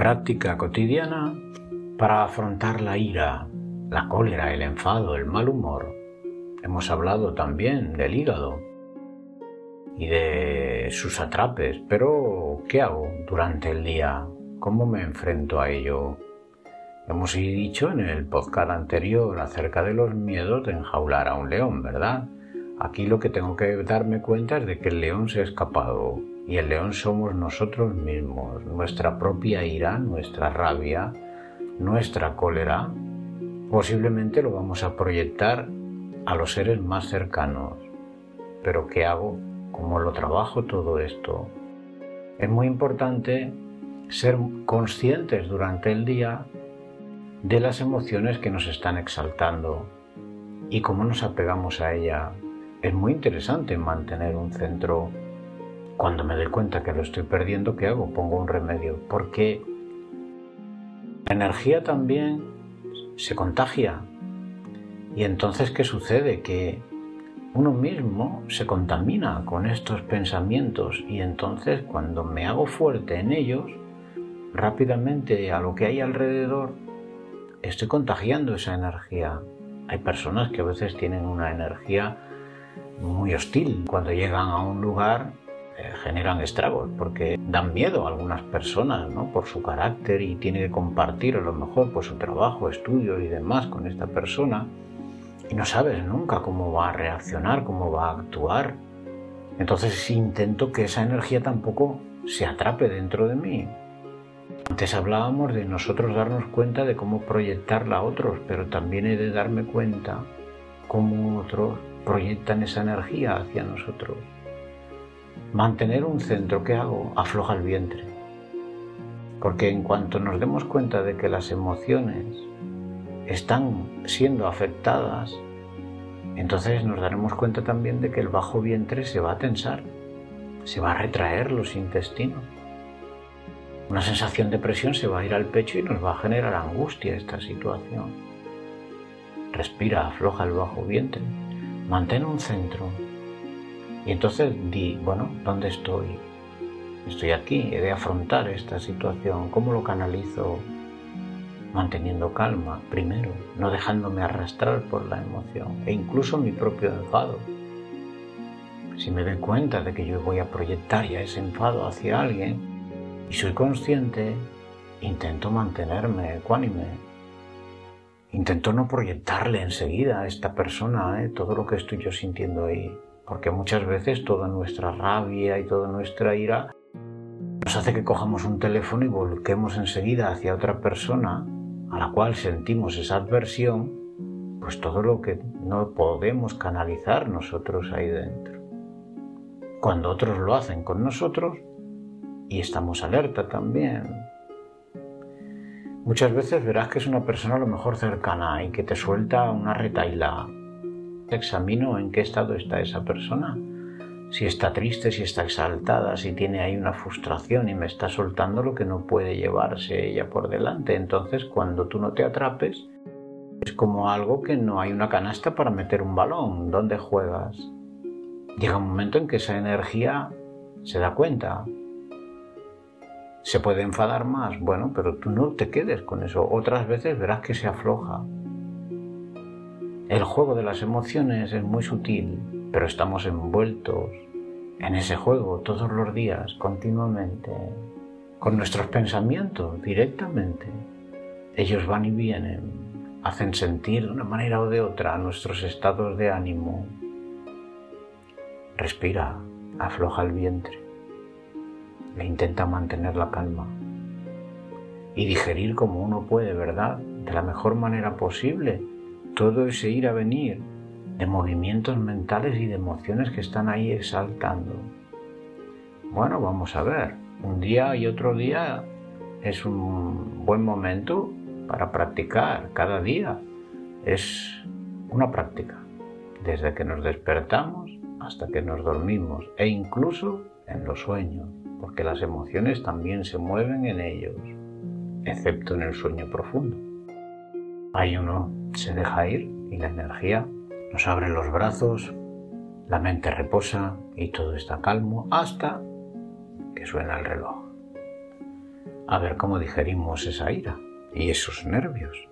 Práctica cotidiana para afrontar la ira, la cólera, el enfado, el mal humor. Hemos hablado también del hígado y de sus atrapes, pero ¿qué hago durante el día? ¿Cómo me enfrento a ello? Hemos dicho en el podcast anterior acerca de los miedos de enjaular a un león, ¿verdad? Aquí lo que tengo que darme cuenta es de que el león se ha escapado y el león somos nosotros mismos, nuestra propia ira, nuestra rabia, nuestra cólera. Posiblemente lo vamos a proyectar a los seres más cercanos. Pero ¿qué hago? ¿Cómo lo trabajo todo esto? Es muy importante ser conscientes durante el día de las emociones que nos están exaltando y cómo nos apegamos a ella es muy interesante mantener un centro. Cuando me doy cuenta que lo estoy perdiendo, ¿qué hago? Pongo un remedio. Porque la energía también se contagia. Y entonces, ¿qué sucede? Que uno mismo se contamina con estos pensamientos y entonces cuando me hago fuerte en ellos, rápidamente a lo que hay alrededor, estoy contagiando esa energía. Hay personas que a veces tienen una energía muy hostil. Cuando llegan a un lugar eh, generan estragos porque dan miedo a algunas personas ¿no? por su carácter y tiene que compartir a lo mejor pues, su trabajo, estudios y demás con esta persona y no sabes nunca cómo va a reaccionar, cómo va a actuar. Entonces intento que esa energía tampoco se atrape dentro de mí. Antes hablábamos de nosotros darnos cuenta de cómo proyectarla a otros, pero también he de darme cuenta cómo otros proyectan esa energía hacia nosotros. Mantener un centro, ¿qué hago? Afloja el vientre. Porque en cuanto nos demos cuenta de que las emociones están siendo afectadas, entonces nos daremos cuenta también de que el bajo vientre se va a tensar, se va a retraer los intestinos. Una sensación de presión se va a ir al pecho y nos va a generar angustia esta situación. Respira, afloja el bajo vientre mantén un centro. Y entonces di, bueno, ¿dónde estoy? Estoy aquí, he de afrontar esta situación. ¿Cómo lo canalizo? Manteniendo calma, primero, no dejándome arrastrar por la emoción e incluso mi propio enfado. Si me doy cuenta de que yo voy a proyectar ya ese enfado hacia alguien y soy consciente, intento mantenerme ecuánime, Intento no proyectarle enseguida a esta persona ¿eh? todo lo que estoy yo sintiendo ahí, porque muchas veces toda nuestra rabia y toda nuestra ira nos hace que cojamos un teléfono y volquemos enseguida hacia otra persona a la cual sentimos esa adversión, pues todo lo que no podemos canalizar nosotros ahí dentro. Cuando otros lo hacen con nosotros, y estamos alerta también, Muchas veces verás que es una persona a lo mejor cercana y que te suelta una retaila. Examino en qué estado está esa persona. Si está triste, si está exaltada, si tiene ahí una frustración y me está soltando lo que no puede llevarse ella por delante. Entonces, cuando tú no te atrapes, es como algo que no hay una canasta para meter un balón. ¿Dónde juegas? Llega un momento en que esa energía se da cuenta, ¿Se puede enfadar más? Bueno, pero tú no te quedes con eso. Otras veces verás que se afloja. El juego de las emociones es muy sutil, pero estamos envueltos en ese juego todos los días, continuamente, con nuestros pensamientos directamente. Ellos van y vienen, hacen sentir de una manera o de otra nuestros estados de ánimo. Respira, afloja el vientre e intenta mantener la calma y digerir como uno puede, ¿verdad? De la mejor manera posible todo ese ir a venir de movimientos mentales y de emociones que están ahí exaltando. Bueno, vamos a ver, un día y otro día es un buen momento para practicar cada día. Es una práctica, desde que nos despertamos hasta que nos dormimos e incluso en los sueños, porque las emociones también se mueven en ellos, excepto en el sueño profundo. Ahí uno se deja ir y la energía nos abre los brazos, la mente reposa y todo está calmo hasta que suena el reloj. A ver cómo digerimos esa ira y esos nervios.